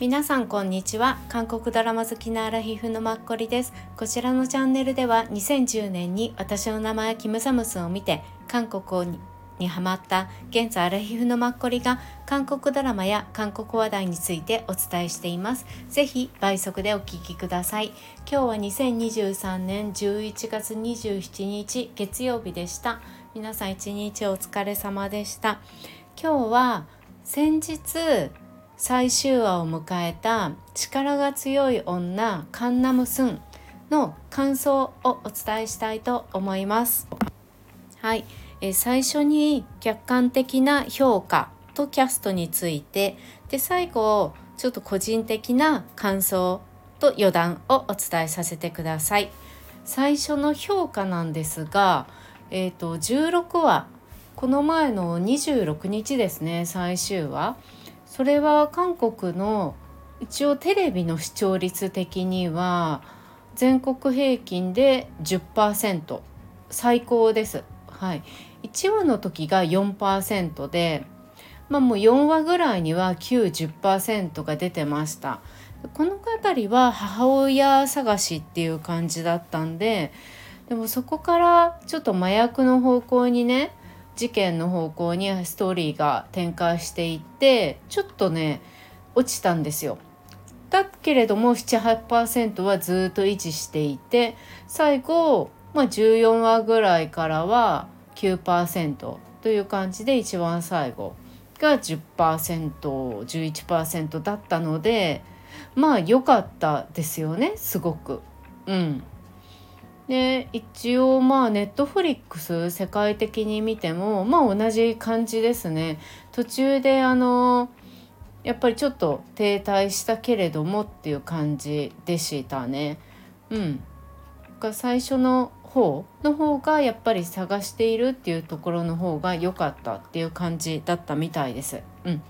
皆さんこんにちは。韓国ドラマ好きなアラヒフのマッコリです。こちらのチャンネルでは2010年に私の名前キムサムスンを見て韓国ににハマった現在アラヒフのマッコリが韓国ドラマや韓国話題についてお伝えしています。ぜひ倍速でお聞きください。今日は2023年11月27日月曜日でした。皆さん一日お疲れ様でした。今日は先日最終話を迎えた力が強い女カンナムスンの感想をお伝えしたいと思います。はい、え最初に客観的な評価とキャストについてで最後ちょっと個人的な感想と余談をお伝えさせてください。最初の評価なんですがえっ、ー、と16話。この前の26日ですね最終話。それは韓国の一応テレビの視聴率的には全国平均で10%最高です。はい、1話の時が4%で、まあ、もう4話ぐらいには90%が出てました。この辺りは母親探しっていう感じだったんででもそこからちょっと麻薬の方向にね事件の方向にストーリーが展開していってちょっとね落ちたんですよ。だけれども78%はずっと維持していて最後、まあ、14話ぐらいからは9%という感じで一番最後が 10%11% だったのでまあ良かったですよねすごく。うんで一応まあネットフリックス世界的に見てもまあ同じ感じですね。途中であのやっぱりちょっと停滞したけれどもっていう感じでしたね。うん。が最初の方の方がやっぱり探しているっていうところの方が良かったっていう感じだったみたいです。うん。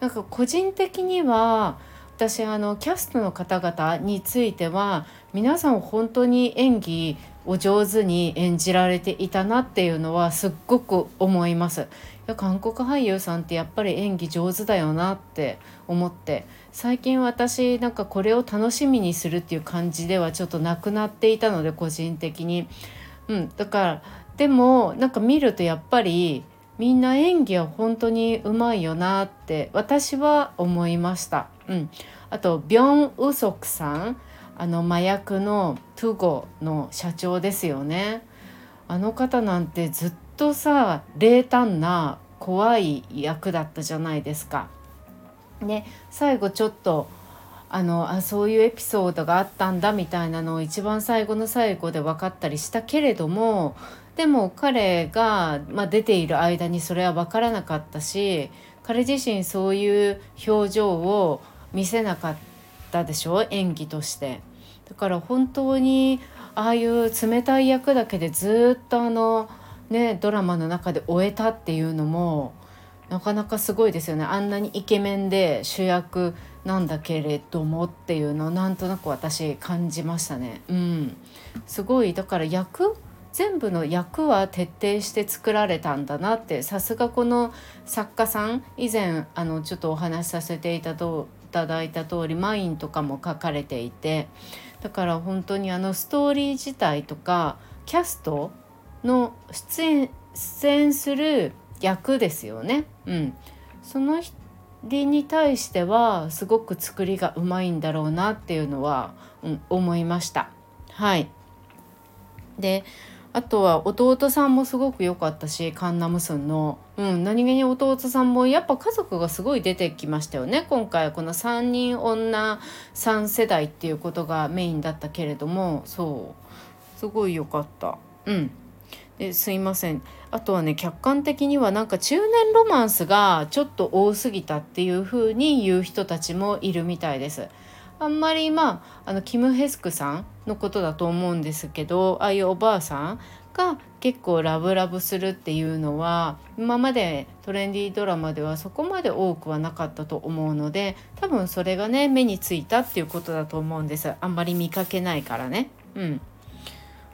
なんか個人的には私あのキャストの方々については皆さん本当に演技を上手に演じられていたなっていうのはすっごく思います。いや韓国俳優さんってやっぱり演技上手だよなって思って最近私なんかこれを楽しみにするっていう感じではちょっとなくなっていたので個人的に。うん、だからでもなんか見るとやっぱりみんな演技は本当にうまいよなって私は思いました。うん、あとビョン・ウソクさんあの麻薬のトゥゴの社長ですよね。あの方なんてずっとさ冷淡な怖い役だったじゃないですか。ね最後ちょっとあのあそういうエピソードがあったんだみたいなのを一番最後の最後で分かったりしたけれどもでも彼が、まあ、出ている間にそれは分からなかったし彼自身そういう表情を見せなかったたでしょ？演技として。だから本当にああいう冷たい役だけでずっとあのねドラマの中で終えたっていうのもなかなかすごいですよね。あんなにイケメンで主役なんだけれどもっていうのをなんとなく私感じましたね。うん。すごい。だから役全部の役は徹底して作られたんだなって。さすがこの作家さん。以前あのちょっとお話しさせていたただいた通りマインとかも書かれていてだから本当にあのストーリー自体とかキャストの出演出演する役ですよね。うん、その人に対してはすごく作りがうまいんだろうなっていうのは、うん、思いました。はいであとは弟さんもすごく良かったしカンナムスンの、うん、何気に弟さんもやっぱ家族がすごい出てきましたよね。今回この3人女3世代っていうことがメインだったけれども。そう。すごい良かった。うん。ですいません。あとはね客観的にはなんか中年ロマンスがちょっと多すぎたっていう風に言う人たちもいるみたいです。あんまりまああのキム・ヘスクさんのことだと思うんですけどああいうおばあさんが結構ラブラブするっていうのは今までトレンディードラマではそこまで多くはなかったと思うので多分それがね目についたっていうことだと思うんです。あんまり見かけないからね。うん、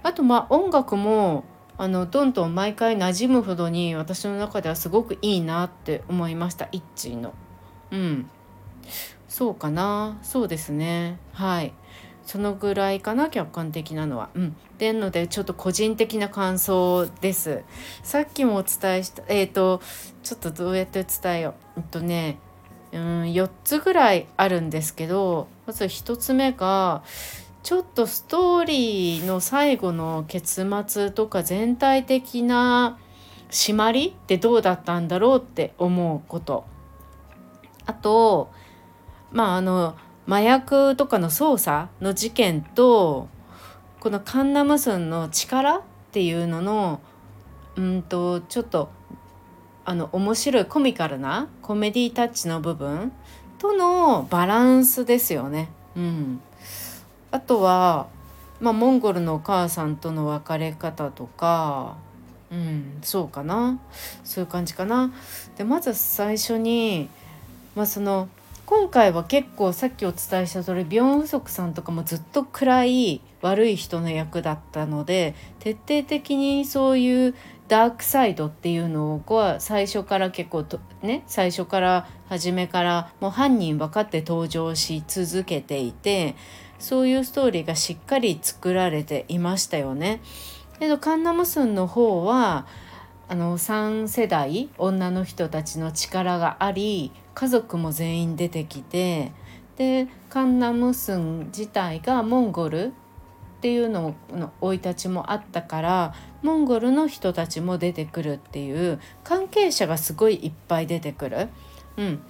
あとまあ音楽もあのどんどん毎回馴染むほどに私の中ではすごくいいなって思いました。イッチーの。うん。そうかな。そうですね。はい。そのぐらいかな客観的なのは。うん、でのでちょっと個人的な感想です。さっきもお伝えしたえっ、ー、とちょっとどうやって伝えよう。えっとねうん4つぐらいあるんですけどまず1つ目がちょっとストーリーの最後の結末とか全体的な締まりってどうだったんだろうって思うことあとまああの麻薬とかの捜査の事件とこのカンナムスンの力っていうののうんとちょっとあの面白いコミカルなコメディタッチの部分とのバランスですよね。うん、あとは、まあ、モンゴルのお母さんとの別れ方とか、うん、そうかなそういう感じかな。でまず最初に、まあ、その今回は結構さっきお伝えした通りビョン・ウソクさんとかもずっと暗い悪い人の役だったので徹底的にそういうダークサイドっていうのをは最初から結構とね最初から初めからもう犯人分かって登場し続けていてそういうストーリーがしっかり作られていましたよね。けどカンナムスンの方はあの3世代女の人たちの力があり家族も全員出てきてでカンナムスン自体がモンゴルっていうのの生い立ちもあったからモンゴルの人たちも出てくるっていう関係者がすごいいっぱい出てくる。うん、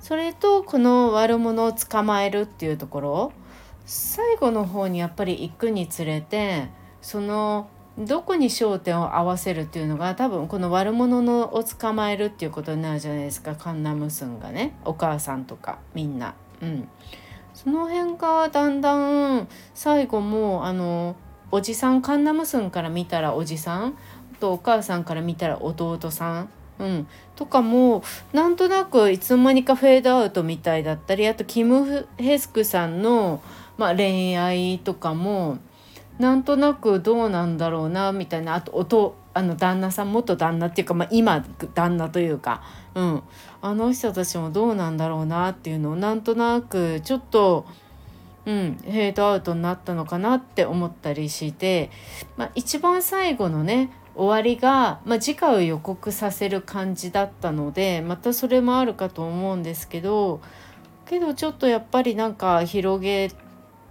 それとこの悪者を捕まえるっていうところ最後の方にやっぱり行くにつれてそのどこに焦点を合わせるっていうのが多分この悪者のを捕まえるっていうことになるじゃないですか。カンナムスンがね。お母さんとかみんな。うん、その辺がだんだん最後もあのおじさんカンナムスンから見たらおじさんとお母さんから見たら弟さん、うん、とかもなんとなくいつの間にかフェードアウトみたいだったりあとキム・ヘスクさんの、まあ、恋愛とかもなんとなくどうなんだろうなみたいな。あと音あの旦那さん元旦那っていうか、まあ、今旦那というか、うん、あの人たちもどうなんだろうなっていうのをなんとなくちょっと、うん、ヘイトアウトになったのかなって思ったりして、まあ、一番最後のね終わりが、まあ、次回を予告させる感じだったのでまたそれもあるかと思うんですけどけどちょっとやっぱりなんか広げ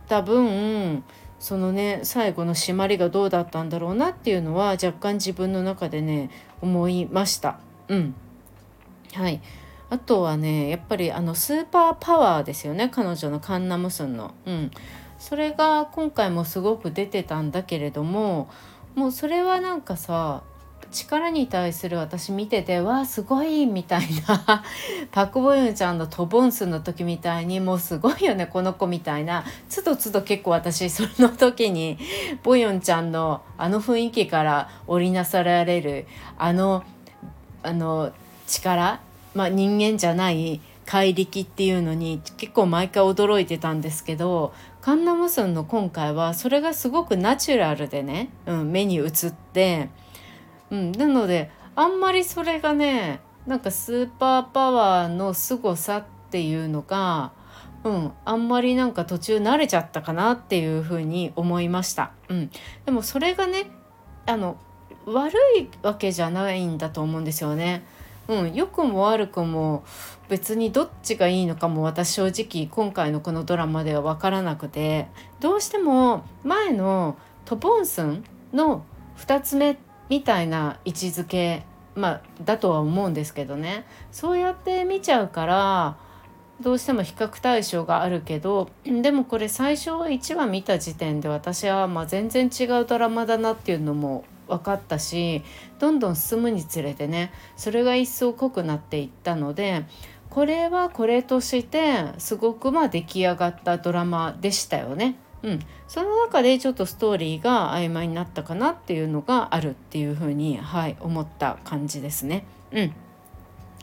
た分そのね最後の締まりがどうだったんだろうなっていうのは若干自分の中でね思いました。うんはいあとはねやっぱりあのスーパーパワーですよね彼女のカンナムスンの。うん、それが今回もすごく出てたんだけれどももうそれはなんかさ力に対する私見ててわあすごいみたいな。パク・ボユンちゃんのトボンスの時みたいにもうすごいよねこの子みたいな。つどつど結構私その時に ボユンちゃんのあの雰囲気から織りなさられるあのあの力、まあ、人間じゃない怪力っていうのに結構毎回驚いてたんですけどカンナムスンの今回はそれがすごくナチュラルでね、うん、目に映ってうん、なのであんまりそれがねなんかスーパーパワーの凄さっていうのが、うん、あんまりなんか途中慣れちゃったかなっていうふうに思いました。うん、でもそれがねあの悪いわけじゃないんだと思うんですよね。うん、良くも悪くも別にどっちがいいのかも私正直今回のこのドラマでは分からなくてどうしても前のトボンスンの2つ目ってみたいな位置づけ、まあ、だとは思うんですけどねそうやって見ちゃうからどうしても比較対象があるけどでもこれ最初1話見た時点で私はま全然違うドラマだなっていうのも分かったしどんどん進むにつれてねそれが一層濃くなっていったのでこれはこれとしてすごくま出来上がったドラマでしたよね。うん、その中でちょっとストーリーが曖昧になったかなっていうのがあるっていうふうに、はい、思った感じですね。うん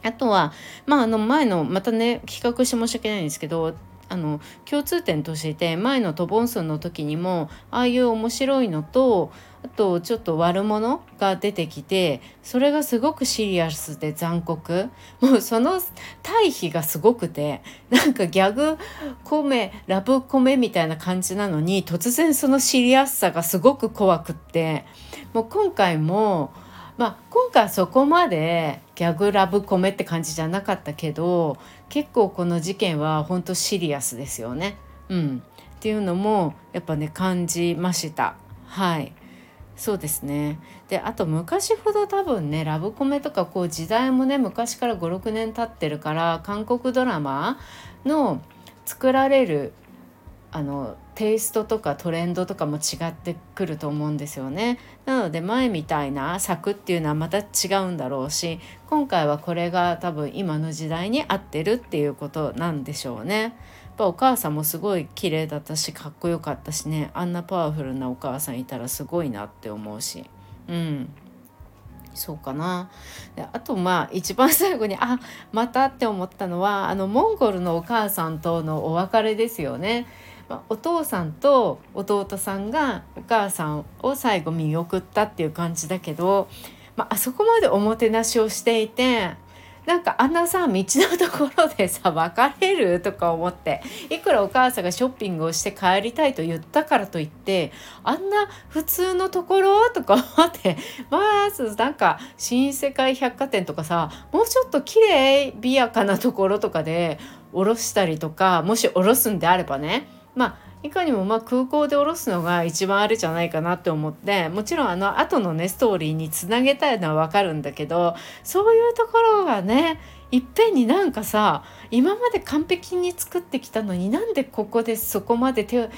あとは、まあ、あの前のまたね企画して申し訳ないんですけどあの共通点として前のトボンソンの時にもああいう面白いのとあとちょっと悪者が出てきてそれがすごくシリアスで残酷 もうその対比がすごくてなんかギャグコメラブコメみたいな感じなのに突然そのシリアスさがすごく怖くってもう今回も。まあ、今回はそこまでギャグラブコメって感じじゃなかったけど結構この事件は本当シリアスですよね。うん、っていうのもやっぱね感じました。はいそうですねであと昔ほど多分ねラブコメとかこう時代もね昔から56年経ってるから韓国ドラマの作られるあのテイストとかトレンドとかも違ってくると思うんですよね。なので前みたいな作っていうのはまた違うんだろうし今回はこれが多分今の時代に合ってるっていうことなんでしょうね。やっぱお母さんもすごい綺麗だったしかっこよかったしね。あんなパワフルなお母さんいたらすごいなって思うし。うん。そうかな。であとまあ一番最後にあまたって思ったのはあのモンゴルのお母さんとのお別れですよね。まあ、お父さんと弟さんがお母さんを最後見送ったっていう感じだけど、ま、あそこまでおもてなしをしていてなんかあんなさ道のところでさ別れるとか思っていくらお母さんがショッピングをして帰りたいと言ったからといってあんな普通のところとか思ってまずなんか新世界百貨店とかさもうちょっと綺麗美やかなところとかで降ろしたりとかもし降ろすんであればねまあいかにもま空港で降ろすのが一番あるじゃないかなって思ってもちろんあの後のねストーリーにつなげたいのは分かるんだけどそういうところがねいっぺんになんかさ今まで完璧に作ってきたのになんでここでそこまで手を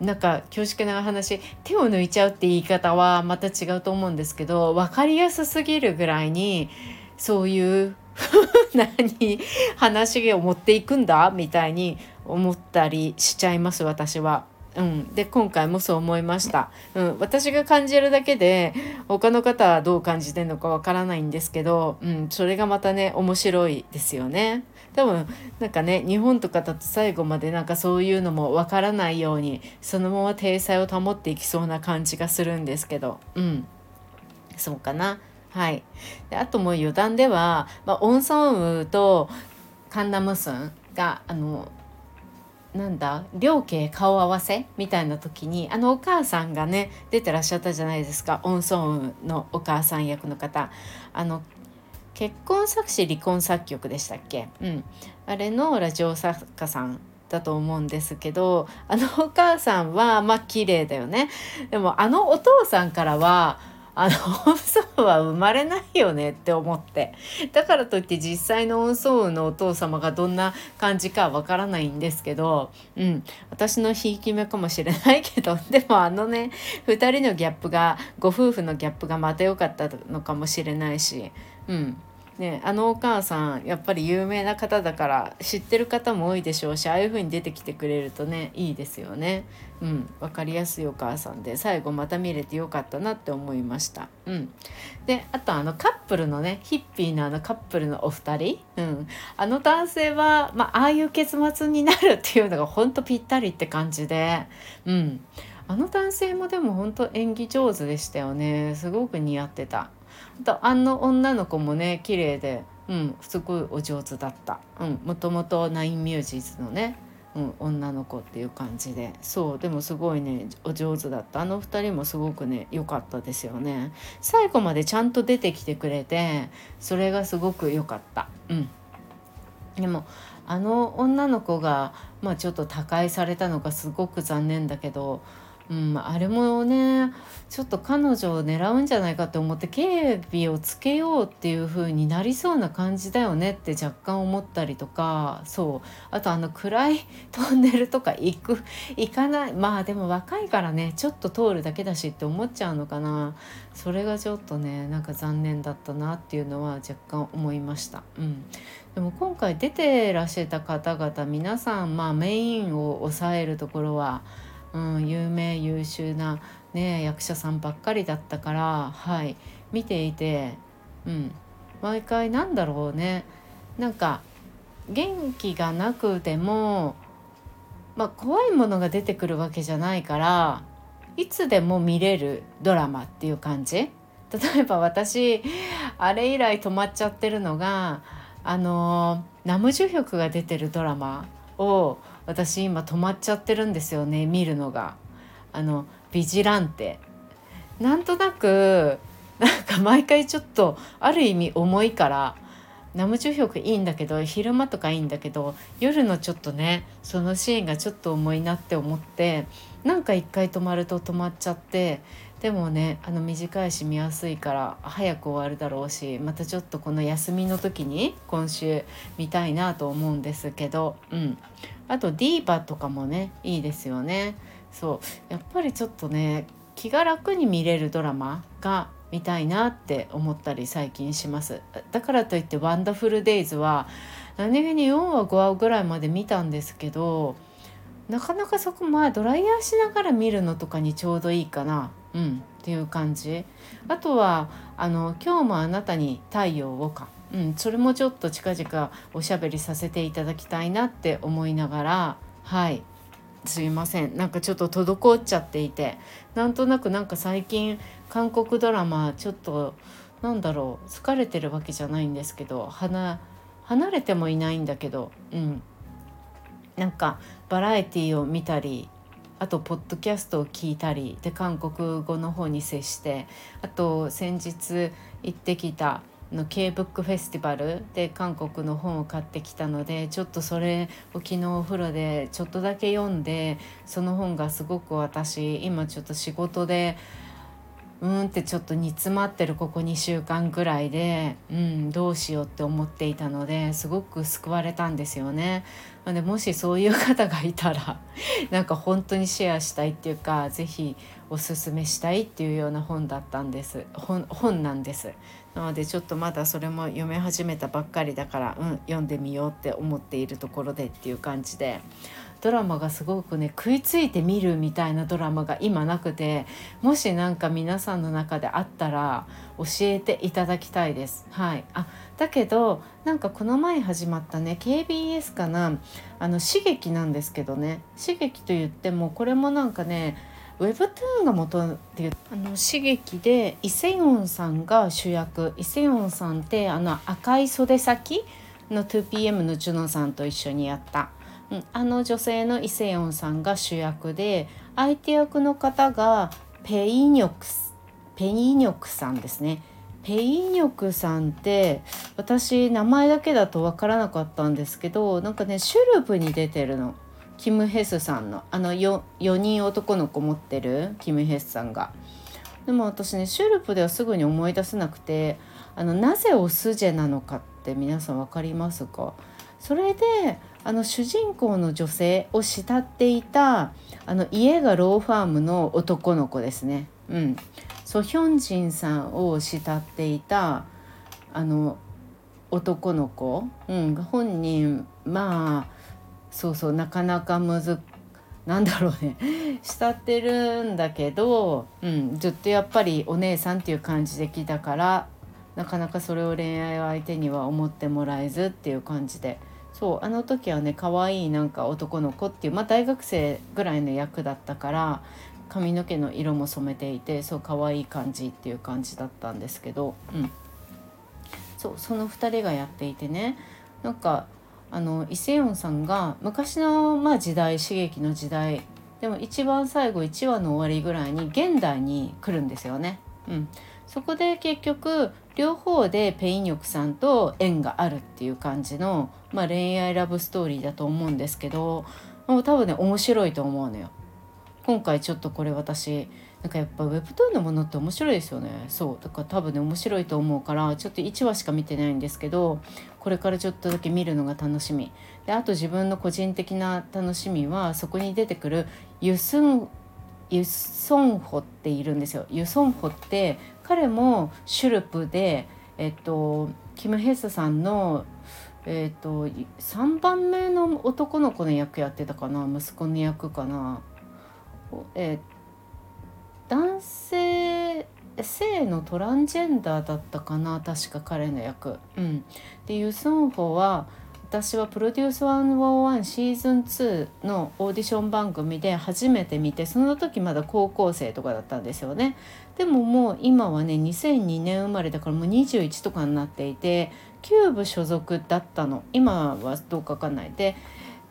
なんか恐縮な話手を抜いちゃうって言い方はまた違うと思うんですけど分かりやすすぎるぐらいにそういう何話を持っていくんだみたいに思ったりしちゃいます私は。うん、で今回もそう思いました、うん、私が感じるだけで他の方はどう感じてるのかわからないんですけど、うん、それがまたね面白いですよね。多分なんかね日本とかだと最後までなんかそういうのもわからないようにそのまま体裁を保っていきそうな感じがするんですけど。うん。そうかな。はい、であともう余談では、まあ、オンソンウとカンナムスンがあのなんだ両家顔合わせみたいな時にあのお母さんがね出てらっしゃったじゃないですか。オンソンウのお母さん役の方。あの結婚作詞離婚作曲でしたっけ、うん、あれのラジオ作家さんだと思うんですけどあのお母さんはまあ綺麗だよね。でもあのお父さんからはあの音相は生まれないよねって思って。だからといって実際の音相のお父様がどんな感じかわからないんですけどうん。私のひいき目かもしれないけどでもあのね2人のギャップがご夫婦のギャップがまた良かったのかもしれないしうん。ね、あのお母さんやっぱり有名な方だから知ってる方も多いでしょうしああいう風に出てきてくれるとねいいですよね。うん、分かりやすいお母さんで最後また見れてよかったなって思いました。うん、であとあのカップルのねヒッピーなあのカップルのお二人、うん、あの男性は、まあ、あいう結末になるっていうのがほんとぴったりって感じで、うん、あの男性もでも本当演技上手でしたよねすごく似合ってた。とあの女の子もね綺麗で、うん、すごいお上手だった、うん、もともとナインミュージーズのね、うん、女の子っていう感じで。そうでもすごいねお上手だった。あの2人もすごくね良かったですよね。最後までちゃんと出てきてくれてそれがすごく良かった。うん。でもあの女の子が、まあ、ちょっと他界されたのがすごく残念だけどうん、あれもねちょっと彼女を狙うんじゃないかと思って警備をつけようっていう風になりそうな感じだよねって若干思ったりとかそう。あとあの暗いトンネルとか行く行かない。まあでも若いからねちょっと通るだけだしって思っちゃうのかな。それがちょっとねなんか残念だったなっていうのは若干思いました。うん。でも今回出てらっしゃった方々皆さんまあメインを抑えるところはうん、有名優秀な、ね、役者さんばっかりだったから、はい、見ていて、うん、毎回なんだろうね。なんか元気がなくても、まあ、怖いものが出てくるわけじゃないからいつでも見れるドラマっていう感じ。例えば私あれ以来止まっちゃってるのがあのナムジュヒョクが出てるドラマを私今止まっちゃってるんですよね見るのが。あのビジランテなんとなくなんか毎回ちょっとある意味重いからナムチュヒョクいいんだけど昼間とかいいんだけど夜のちょっとねそのシーンがちょっと重いなって思ってなんか一回止まると止まっちゃってでもねあの短いし見やすいから早く終わるだろうしまたちょっとこの休みの時に今週見たいなと思うんですけど、うん、あとディーバとかもねいいですよね。そう。やっぱりちょっとね気が楽に見れるドラマが見たいなって思ったり最近します。だからといって「ワンダフルデイズは何気に4話5話ぐらいまで見たんですけどなかなかそこまあドライヤーしながら見るのとかにちょうどいいかな。うん。っていう感じ。あとはあの「今日もあなたに太陽をか」うん、それもちょっと近々おしゃべりさせていただきたいなって思いながら。はい。すいません。なんかちょっと滞っちゃっていて。なんとなくなんか最近韓国ドラマちょっとなんだろう。疲れてるわけじゃないんですけど離離れてもいないんだけど。うん。なんかバラエティーを見たりあとポッドキャストを聞いたりで韓国語の方に接してあと先日行ってきたの K ブックフェスティバルで韓国の本を買ってきたのでちょっとそれを昨日お風呂でちょっとだけ読んでその本がすごく私今ちょっと仕事でうんってちょっと煮詰まってるここ2週間ぐらいで、うん、どうしようって思っていたのですごく救われたんですよね。でもしそういう方がいたら なんか本当にシェアしたいっていうか是非おすすめしたいっていうような本だったんです本本なんです。なのでちょっとまだそれも読み始めたばっかりだから、うん、読んでみようって思っているところでっていう感じでドラマがすごくね食いついて見るみたいなドラマが今なくてもし何か皆さんの中であったら教えていただきたいです。はい、あだけどなんかこの前始まったね KBS かなあの刺激なんですけどね。刺激と言ってもこれもなんかねウェブトゥーンが元っていうあの刺激でイセヨンさんが主役。イセヨンさんってあの赤い袖先の 2PM のジュノさんと一緒にやった、あの女性のイセヨンさんが主役で相手役の方がペイニョクペイニョクさんですね。ペイニョクさんって私名前だけだと分からなかったんですけどなんかねシュルプに出てるの。キム・ヘスさんのあの 4, 4人男の子持ってるキム・ヘスさんが。でも私ねシュルプではすぐに思い出せなくてあのなぜオスジェなのかって皆さん分かりますか？それであの主人公の女性を慕っていたあの家がローファームの男の子ですね。うん、ソヒョンジンさんを慕っていたあの男の子、うん、本人まあそうそうなかなかむずなんだろうね。慕ってるんだけど、うん、ずっとやっぱりお姉さんっていう感じで来たからなかなかそれを恋愛相手には思ってもらえずっていう感じでそうあの時はね可愛いなんか男の子っていうまあ大学生ぐらいの役だったから髪の毛の色も染めていてそう可愛い感じっていう感じだったんですけど、うん、そうその2人がやっていてねなんかあのイ・セヨンさんが昔の、まあ、時代刺激の時代でも一番最後1話の終わりぐらいに現代に来るんですよね。うん、そこで結局両方でペインヨクさんと縁があるっていう感じの、まあ、恋愛ラブストーリーだと思うんですけどもう多分ね面白いと思うのよ。今回ちょっとこれ私なんかやっぱ Webtoon のものって面白いですよね。そう。だから多分ね面白いと思うからちょっと1話しか見てないんですけどこれからちょっとだけ見るのが楽しみ。であと自分の個人的な楽しみはそこに出てくるユスンユソンホっているんですよ。ユソンホって彼もシュルプでえっとキム・ヘスさんのえっと3番目の男の子の役やってたかな息子の役かなえ、男性性のトランジェンダーだったかな確か彼の役。うん、でユ・スンホは私はプロデュース101シーズン2のオーディション番組で初めて見てその時まだ高校生とかだったんですよね。でももう今はね2002年生まれだからもう21とかになっていてキューブ所属だったの。今はどうかわかんない。で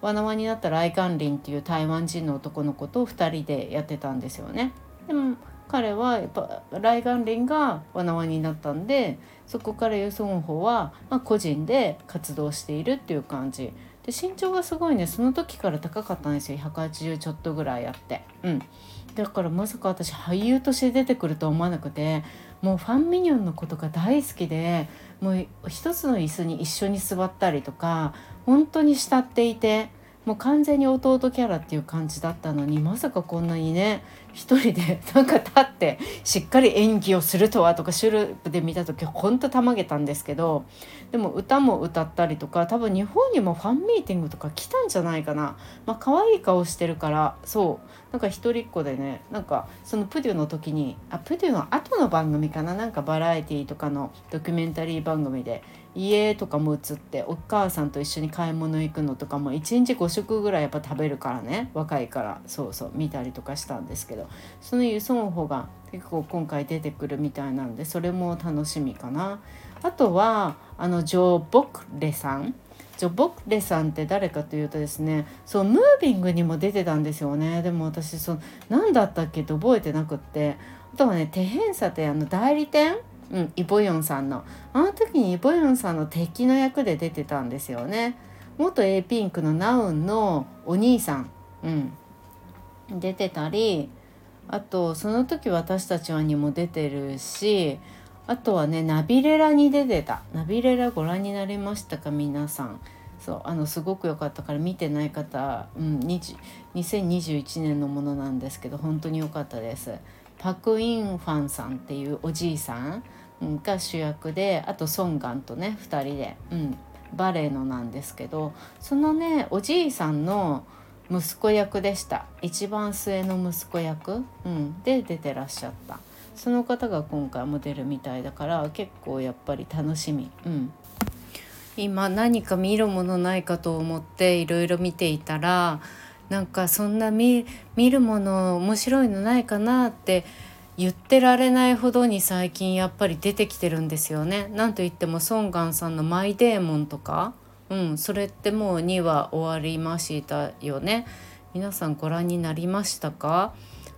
わなわになったライガンリンっていう台湾人の男の子と2人でやってたんですよね。でも彼はやっぱライガンリンがわなわになったんでそこからユソンホは、まあ、個人で活動しているっていう感じ。で身長がすごいねその時から高かったんですよ。180ちょっとぐらいあって。うん。だからまさか私俳優として出てくると思わなくてもうファンミニョンのことが大好きでもう一つの椅子に一緒に座ったりとか本当に慕っていてもう完全に弟キャラっていう感じだったのにまさかこんなにね一人でなんか立ってしっかり演技をするとはとかシュループで見た時ほんとたまげたんですけどでも歌も歌ったりとか多分日本にもファンミーティングとか来たんじゃないかな。まあ可愛い顔してるからそう。なんか一人っ子でねなんかそのプデュの時にあプデュの後の番組かな？なんかバラエティーとかのドキュメンタリー番組で家とかも映ってお母さんと一緒に買い物行くのとかも1日5食ぐらいやっぱ食べるからね。若いからそうそう見たりとかしたんですけど。そのユソンホが結構今回出てくるみたいなんでそれも楽しみかな。あとはあのジョー・ボクレさん。ジョ・ボクレさんって誰かというとですねそうムービングにも出てたんですよね。でも私その何だったっけって覚えてなくって。あとはねテヘンサってあの代理店うん、イ・ボヨンさんの。あの時にイ・ボヨンさんの敵の役で出てたんですよね。元 A ピンクのナウンのお兄さん、うん、出てたりあとその時私たちはにも出てるしあとはねナビレラに出てた。ナビレラご覧になりましたか皆さん。そうあのすごく良かったから見てない方、うん、2021年のものなんですけど本当に良かったです。パク・インファンさんっていうおじいさんが主役であとソンガンとね2人で、うん、バレエのなんですけどそのねおじいさんの息子役でした。一番末の息子役、うん、で出てらっしゃった。その方が今回も出るみたいだから結構やっぱり楽しみ、うん、今何か見るものないかと思っていろいろ見ていたらなんかそんな見るもの面白いのないかなって言ってられないほどに最近やっぱり出てきてるんですよね。なんといってもソンガンさんの「マイデーモン」とか、うん、それってもう2話終わりましたよね。皆さんご覧になりましたか？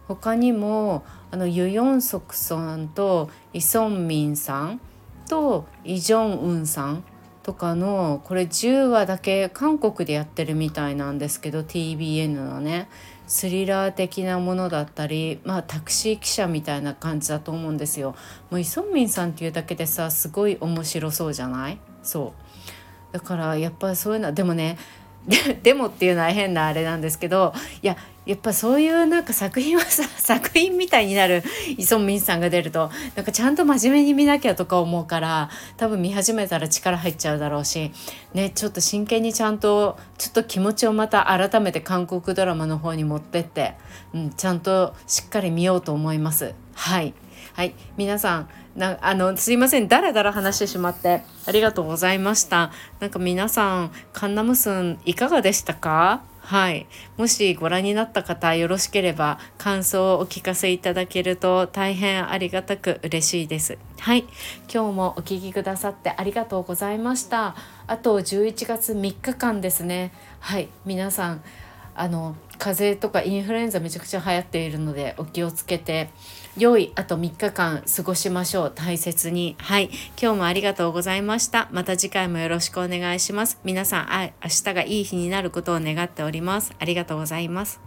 他にもあのユ・ヨンソクさんとイ・ソンミンさんとイ・ジョンウンさんとかのこれ10話だけ韓国でやってるみたいなんですけど TBN のねスリラー的なものだったりまあタクシー記者みたいな感じだと思うんですよ。もうイ・ソンミンさんっていうだけでさすごい面白そうじゃない？そうだからやっぱりそういうのはでもねでもっていうのは変なあれなんですけどいややっぱそういうなんか作品はさ 作品みたいになるイ・ソンミンさんが出るとなんかちゃんと真面目に見なきゃとか思うから多分見始めたら力入っちゃうだろうしねちょっと真剣にちゃんとちょっと気持ちをまた改めて韓国ドラマの方に持ってって、うん、ちゃんとしっかり見ようと思います。はいはい。皆さんなあのすいません。だらだら話してしまってありがとうございました。なんか皆さんカンナムスンいかがでしたか？はい。もしご覧になった方よろしければ感想をお聞かせいただけると大変ありがたく嬉しいです。はい。今日もお聴きくださってありがとうございました。あと11月3日間ですね。はい。皆さんあの風邪とかインフルエンザめちゃくちゃ流行っているのでお気をつけて。良いあと3日間過ごしましょう。大切に。はい。今日もありがとうございました。また次回もよろしくお願いします。皆さんあ明日がいい日になることを願っております。ありがとうございます。